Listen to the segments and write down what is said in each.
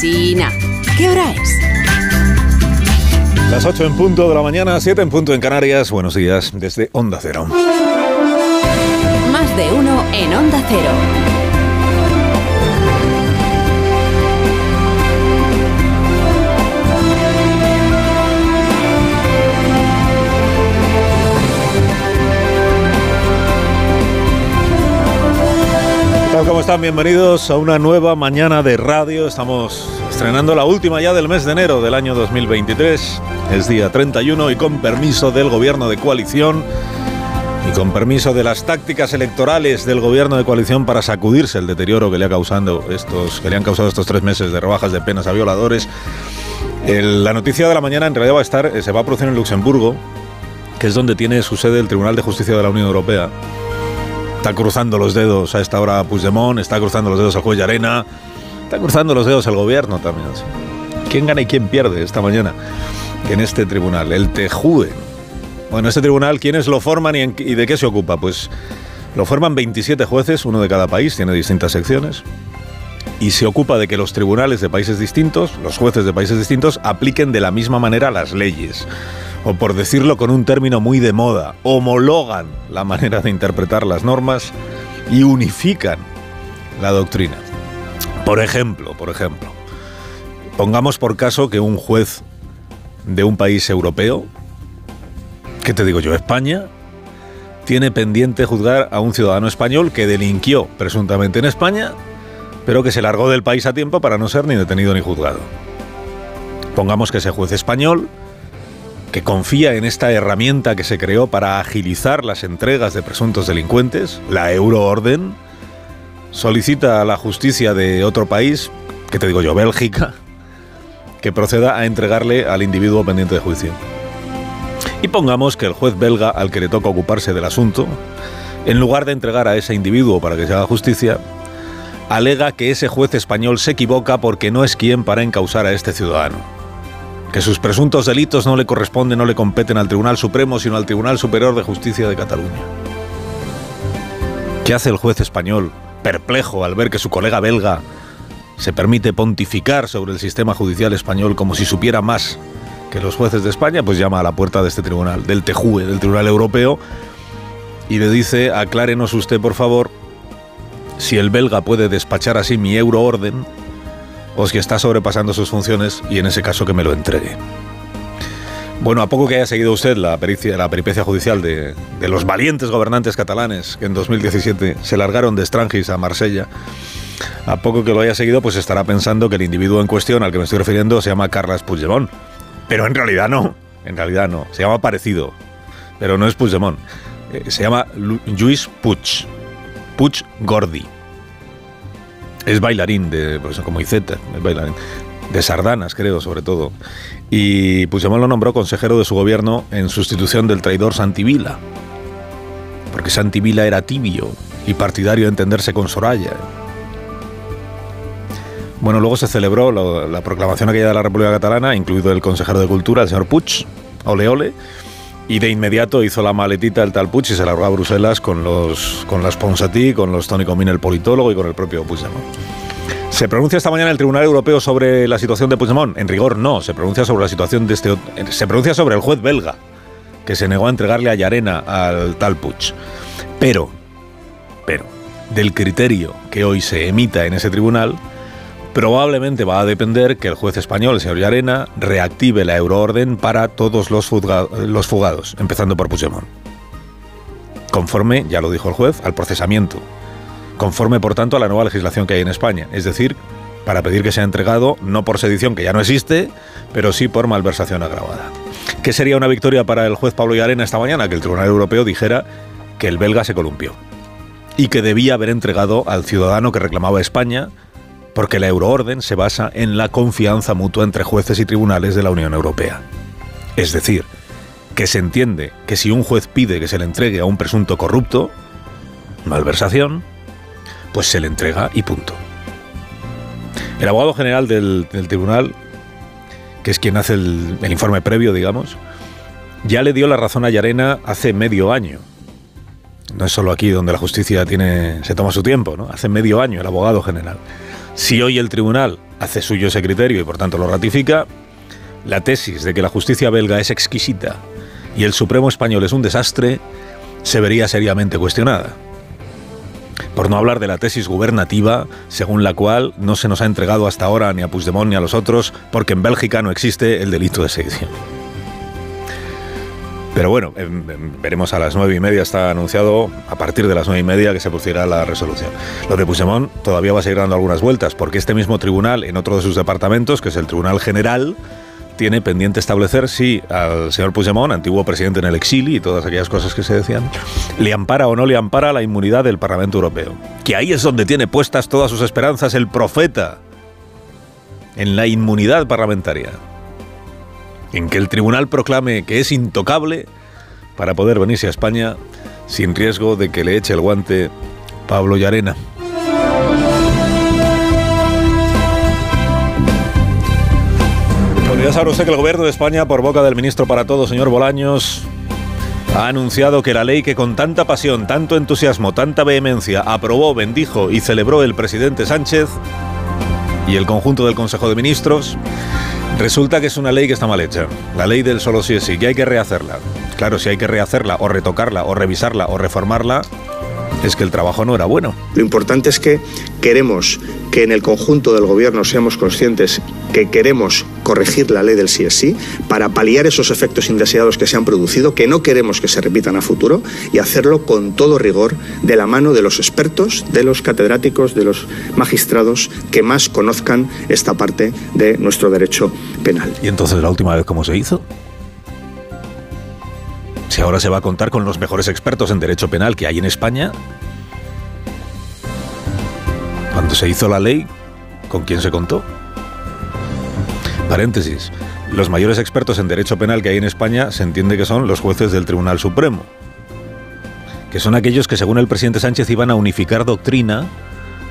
¿Qué hora es? Las 8 en punto de la mañana, 7 en punto en Canarias. Buenos días desde Onda Cero. Más de uno en Onda Cero. ¿Cómo están? Bienvenidos a una nueva mañana de radio. Estamos estrenando la última ya del mes de enero del año 2023. Es día 31 y con permiso del gobierno de coalición y con permiso de las tácticas electorales del gobierno de coalición para sacudirse el deterioro que le, ha causando estos, que le han causado estos tres meses de rebajas de penas a violadores. la noticia de la mañana en realidad va a estar, eh, se va a producir en Luxemburgo, que es donde tiene su sede el Tribunal de Justicia de la Unión Europea. Está cruzando los dedos a esta hora Puigdemont, está cruzando los dedos a Juez Arena, está cruzando los dedos al gobierno también. ¿Quién gana y quién pierde esta mañana en este tribunal? El TEJUE. Bueno, este tribunal, ¿quiénes lo forman y de qué se ocupa? Pues lo forman 27 jueces, uno de cada país, tiene distintas secciones y se ocupa de que los tribunales de países distintos, los jueces de países distintos, apliquen de la misma manera las leyes o por decirlo con un término muy de moda, homologan la manera de interpretar las normas y unifican la doctrina. Por ejemplo, por ejemplo, pongamos por caso que un juez de un país europeo, ¿qué te digo yo? España, tiene pendiente juzgar a un ciudadano español que delinquió presuntamente en España, pero que se largó del país a tiempo para no ser ni detenido ni juzgado. Pongamos que ese juez español que confía en esta herramienta que se creó para agilizar las entregas de presuntos delincuentes, la Euroorden, solicita a la justicia de otro país, que te digo yo, Bélgica, que proceda a entregarle al individuo pendiente de juicio. Y pongamos que el juez belga al que le toca ocuparse del asunto, en lugar de entregar a ese individuo para que se haga justicia, alega que ese juez español se equivoca porque no es quien para encausar a este ciudadano que sus presuntos delitos no le corresponden, no le competen al Tribunal Supremo, sino al Tribunal Superior de Justicia de Cataluña. ¿Qué hace el juez español, perplejo al ver que su colega belga se permite pontificar sobre el sistema judicial español como si supiera más que los jueces de España? Pues llama a la puerta de este tribunal, del TEJUE, del Tribunal Europeo, y le dice, aclárenos usted, por favor, si el belga puede despachar así mi euroorden o si está sobrepasando sus funciones y en ese caso que me lo entregue. Bueno, a poco que haya seguido usted la, pericia, la peripecia judicial de, los valientes gobernantes catalanes que en 2017 se largaron de Strangis a Marsella, a poco que lo haya seguido, pues estará pensando que el individuo en cuestión al que me estoy refiriendo se llama Carles Puigdemont. Pero en realidad no, en realidad no, se llama parecido, pero no es Puigdemont. Eh, se llama Lluís Puig, Puig Gordi. Es bailarín de, pues, como Iceta, es bailarín de sardanas, creo, sobre todo. Y Puigdemont lo nombró consejero de su gobierno en sustitución del traidor Santivila. Porque Santivila era tibio y partidario de entenderse con Soraya. Bueno, luego se celebró la, la proclamación aquella de la República Catalana, incluido el consejero de Cultura, el señor Puig, ole ole, y de inmediato hizo la maletita el tal Puig y se largó a Bruselas con los con las Ponsatí, con los Tony Comín, el politólogo, y con el propio Puigdemont. ¿Se pronuncia esta mañana el Tribunal Europeo sobre la situación de Puigdemont? En rigor, no. Se pronuncia sobre la situación de este... Se pronuncia sobre el juez belga, que se negó a entregarle a Yarena al tal Puig. Pero, pero, del criterio que hoy se emita en ese tribunal, probablemente va a depender que el juez español, el señor Llarena, reactive la euroorden para todos los, fugados, empezando por Puigdemont. Conforme, ya lo dijo el juez, al procesamiento. Conforme, por tanto, a la nueva legislación que hay en España. Es decir, para pedir que sea entregado no por sedición, que ya no existe, pero sí por malversación agravada. ¿Qué sería una victoria para el juez Pablo Llarena esta mañana? Que el Tribunal Europeo dijera que el belga se columpió y que debía haber entregado al ciudadano que reclamaba España porque la euroorden se basa en la confianza mutua entre jueces y tribunales de la Unión Europea. Es decir, que se entiende que si un juez pide que se le entregue a un presunto corrupto, malversación, pues se le entrega y punto. El abogado general del, tribunal, que es quien hace el, el, informe previo, digamos, ya le dio la razón a Yarena hace medio año. No es solo aquí donde la justicia tiene, se toma su tiempo, ¿no? Hace medio año el abogado general. Si hoy el tribunal hace suyo ese criterio y por tanto lo ratifica, la tesis de que la justicia belga es exquisita y el Supremo español es un desastre se vería seriamente cuestionada. Por no hablar de la tesis gubernativa, según la cual no se nos ha entregado hasta ahora ni a Puigdemont ni a los otros, porque en Bélgica no existe el delito de sedición. Pero bueno, em, em, veremos a las nueve y media, está anunciado a partir de las nueve y media que se producirá la resolución. Lo de Puigdemont todavía va a seguir dando algunas vueltas, porque este mismo tribunal, en otro de sus departamentos, que es el Tribunal General, tiene pendiente establecer si al señor Puigdemont, antiguo presidente en el exilio y todas aquellas cosas que se decían, le ampara o no le ampara la inmunidad del Parlamento Europeo. Que ahí es donde tiene puestas todas sus esperanzas el profeta, en la inmunidad parlamentaria en que el tribunal proclame que es intocable para poder venirse a España sin riesgo de que le eche el guante Pablo Llarena. Bueno, ya sabe usted que el gobierno de España, por boca del ministro para todo, señor Bolaños, ha anunciado que la ley que con tanta pasión, tanto entusiasmo, tanta vehemencia aprobó, bendijo y celebró el presidente Sánchez y el conjunto del Consejo de Ministros Resulta que es una ley que está mal hecha. La ley del solo sí es sí, que hay que rehacerla. Claro, si hay que rehacerla o retocarla o revisarla o reformarla, es que el trabajo no era bueno. Lo importante es que queremos que en el conjunto del gobierno seamos conscientes que queremos corregir la ley del sí es sí para paliar esos efectos indeseados que se han producido, que no queremos que se repitan a futuro y hacerlo con todo rigor de la mano de los expertos, de los catedráticos, de los magistrados que más conozcan esta parte de nuestro derecho penal. ¿Y entonces la última vez cómo se hizo? Si ahora se va a contar con los mejores expertos en derecho penal que hay en España, cuando se hizo la ley, ¿con quién se contó? Paréntesis. Los mayores expertos en derecho penal que hay en España se entiende que son los jueces del Tribunal Supremo, que son aquellos que según el presidente Sánchez iban a unificar doctrina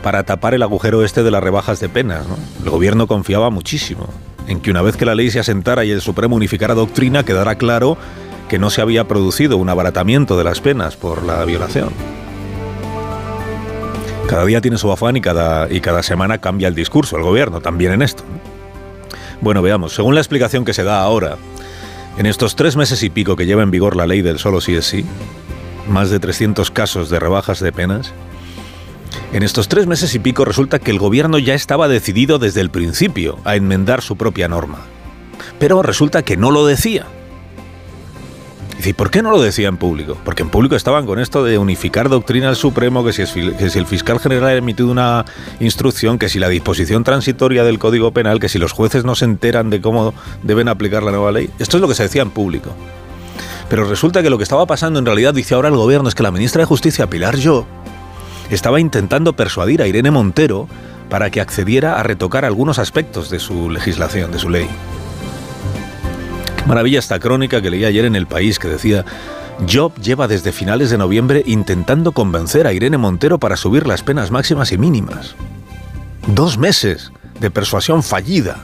para tapar el agujero este de las rebajas de penas. El gobierno confiaba muchísimo en que una vez que la ley se asentara y el Supremo unificara doctrina, quedara claro que no se había producido un abaratamiento de las penas por la violación. Cada día tiene su afán y cada, y cada semana cambia el discurso, el gobierno, también en esto. Bueno, veamos, según la explicación que se da ahora, en estos tres meses y pico que lleva en vigor la ley del solo sí es sí, más de 300 casos de rebajas de penas, en estos tres meses y pico resulta que el gobierno ya estaba decidido desde el principio a enmendar su propia norma. Pero resulta que no lo decía. Y ¿por qué no lo decía en público? Porque en público estaban con esto de unificar doctrina al Supremo, que si, el fiscal general ha emitido una instrucción, que si la disposición transitoria del Código Penal, que si los jueces no se enteran de cómo deben aplicar la nueva ley. Esto es lo que se decía en público. Pero resulta que lo que estaba pasando en realidad, dice ahora el gobierno, es que la ministra de Justicia, Pilar Yo, estaba intentando persuadir a Irene Montero para que accediera a retocar algunos aspectos de su legislación, de su ley. Maravilla esta crónica que leí ayer en El País que decía, Job lleva desde finales de noviembre intentando convencer a Irene Montero para subir las penas máximas y mínimas. Dos meses de persuasión fallida.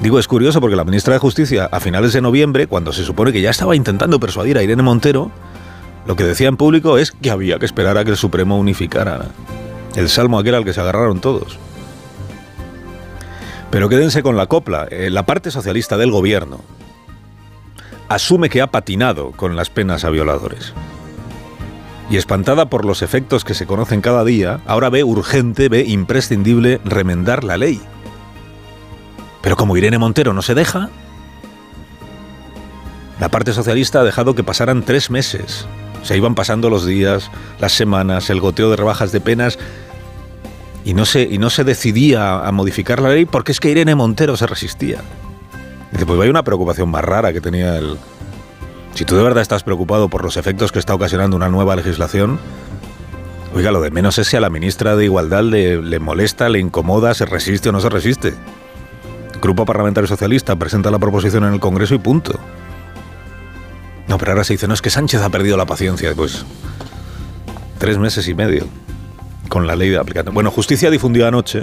Digo, es curioso porque la ministra de Justicia, a finales de noviembre, cuando se supone que ya estaba intentando persuadir a Irene Montero, lo que decía en público es que había que esperar a que el Supremo unificara el salmo aquel al que se agarraron todos. Pero quédense con la copla. Eh, la parte socialista del gobierno asume que ha patinado con las penas a violadores. Y espantada por los efectos que se conocen cada día, ahora ve urgente, ve imprescindible remendar la ley. Pero como Irene Montero no se deja, la parte socialista ha dejado que pasaran tres meses. Se iban pasando los días, las semanas, el goteo de rebajas de penas y no se, y no se decidía a modificar la ley porque es que Irene Montero se resistía. Dice, pues hay una preocupación más rara que tenía el... Si tú de verdad estás preocupado por los efectos que está ocasionando una nueva legislación, oiga, lo de menos es si a la ministra de Igualdad le, le molesta, le incomoda, se resiste o no se resiste. Grupo Parlamentario Socialista presenta la proposición en el Congreso y punto. No, pero ahora se dice, no, es que Sánchez ha perdido la paciencia. Pues tres meses y medio con la ley de aplicación. Bueno, Justicia difundió anoche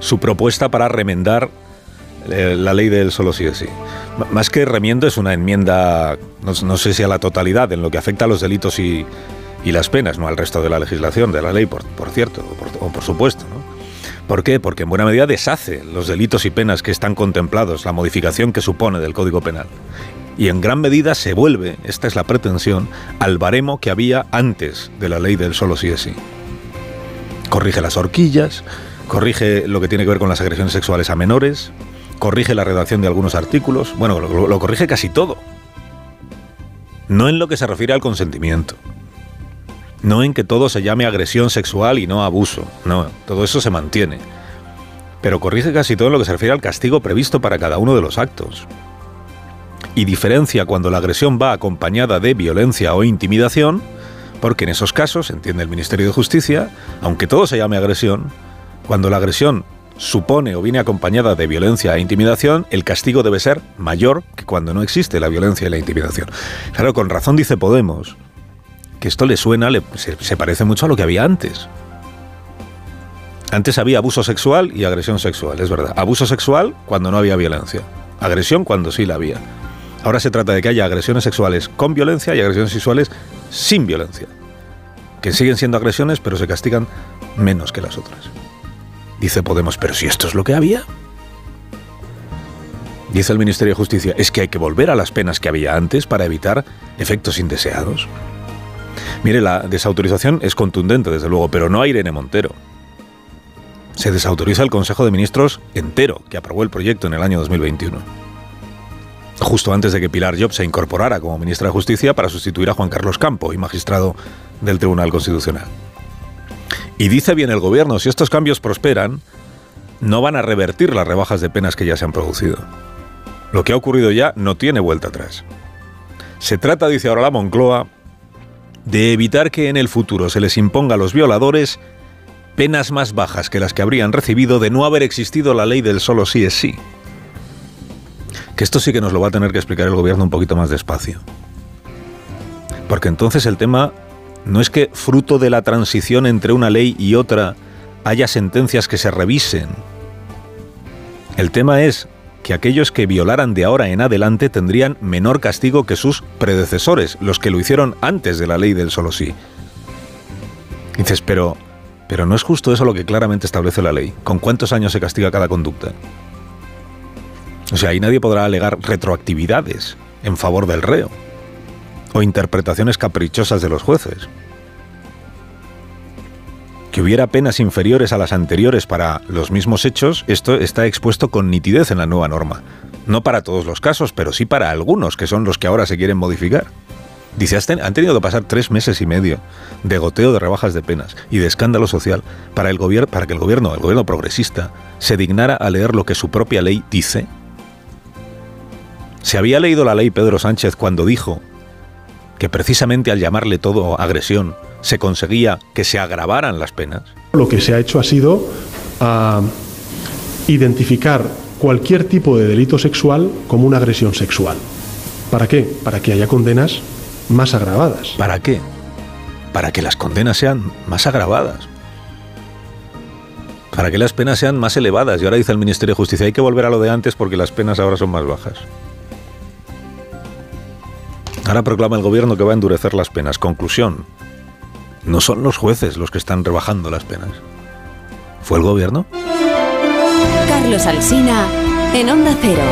su propuesta para remendar eh, la ley del solo sí es sí. más que remiendo es una enmienda, no, sé si a la totalidad, en lo que afecta a los delitos y, las penas, no al resto de la legislación, de la ley, por, cierto, o por, supuesto. ¿Por qué? Porque en buena medida deshace los delitos y penas que están contemplados, la modificación que supone del Código Penal. Y en gran medida se vuelve, esta es la pretensión, al baremo que había antes de la ley del solo sí es sí. Corrige las horquillas, corrige lo que tiene que ver con las agresiones sexuales a menores, corrige la redacción de algunos artículos, bueno, lo, corrige casi todo. No en lo que se refiere al consentimiento. No en que todo se llame agresión sexual y no abuso. No, todo eso se mantiene. Pero corrige casi todo en lo que se refiere al castigo previsto para cada uno de los actos. Y diferencia cuando la agresión va acompañada de violencia o intimidación, porque en esos casos, entiende el Ministerio de Justicia, aunque todo se llame agresión, cuando la agresión supone o viene acompañada de violencia e intimidación, el castigo debe ser mayor que cuando no existe la violencia y la intimidación. Claro, con razón dice Podemos que esto le suena, se, parece mucho a lo que había antes. Antes había abuso sexual y agresión sexual, es verdad. Abuso sexual cuando no había violencia. Agresión cuando sí la había. Ahora se trata de que haya agresiones sexuales con violencia y agresiones sexuales sin violencia. Que siguen siendo agresiones, pero se castigan menos que las otras. Dice Podemos, pero si esto es lo que había. Dice el Ministerio de Justicia, es que hay que volver a las penas que había antes para evitar efectos indeseados. Mire, la desautorización es contundente, desde luego, pero no a Irene Montero. Se desautoriza el Consejo de Ministros entero, que aprobó el proyecto en el año 2021. Justo antes de que Pilar Job se incorporara como ministra de Justicia para sustituir a Juan Carlos Campo y magistrado del Tribunal Constitucional. Y dice bien el gobierno, si estos cambios prosperan, no van a revertir las rebajas de penas que ya se han producido. Lo que ha ocurrido ya no tiene vuelta atrás. Se trata, dice ahora la Moncloa, de evitar que en el futuro se les imponga a los violadores penas más bajas que las que habrían recibido de no haber existido la ley del solo sí es sí. Que esto sí que nos lo va a tener que explicar el gobierno un poquito más despacio. Porque entonces el tema no es que fruto de la transición entre una ley y otra haya sentencias que se revisen. El tema es que aquellos que violaran de ahora en adelante tendrían menor castigo que sus predecesores, los que lo hicieron antes de la ley del solo sí. dices, pero, pero no es justo eso lo que claramente establece la ley. ¿Con cuántos años se castiga cada conducta? O sea, ahí nadie podrá alegar retroactividades en favor del reo o interpretaciones caprichosas de los jueces que hubiera penas inferiores a las anteriores para los mismos hechos, esto está expuesto con nitidez en la nueva norma. No para todos los casos, pero sí para algunos, que son los que ahora se quieren modificar. Dice, han tenido que pasar tres meses y medio de goteo de rebajas de penas y de escándalo social para, el para que el gobierno, el gobierno progresista, se dignara a leer lo que su propia ley dice. Se había leído la ley Pedro Sánchez cuando dijo que precisamente al llamarle todo agresión, se conseguía que se agravaran las penas? Lo que se ha hecho ha sido ah, identificar cualquier tipo de delito sexual como una agresión sexual. ¿Para qué? Para que haya condenas más agravadas. ¿Para qué? Para que las condenas sean más agravadas. Para que las penas sean más elevadas. Y ahora dice el Ministerio de Justicia, hay que volver a lo de antes porque las penas ahora son más bajas. Ahora proclama el gobierno que va a endurecer las penas. Conclusión, no son los jueces los que están rebajando las penas. ¿Fue el gobierno? Carlos Alsina, en Onda Cero.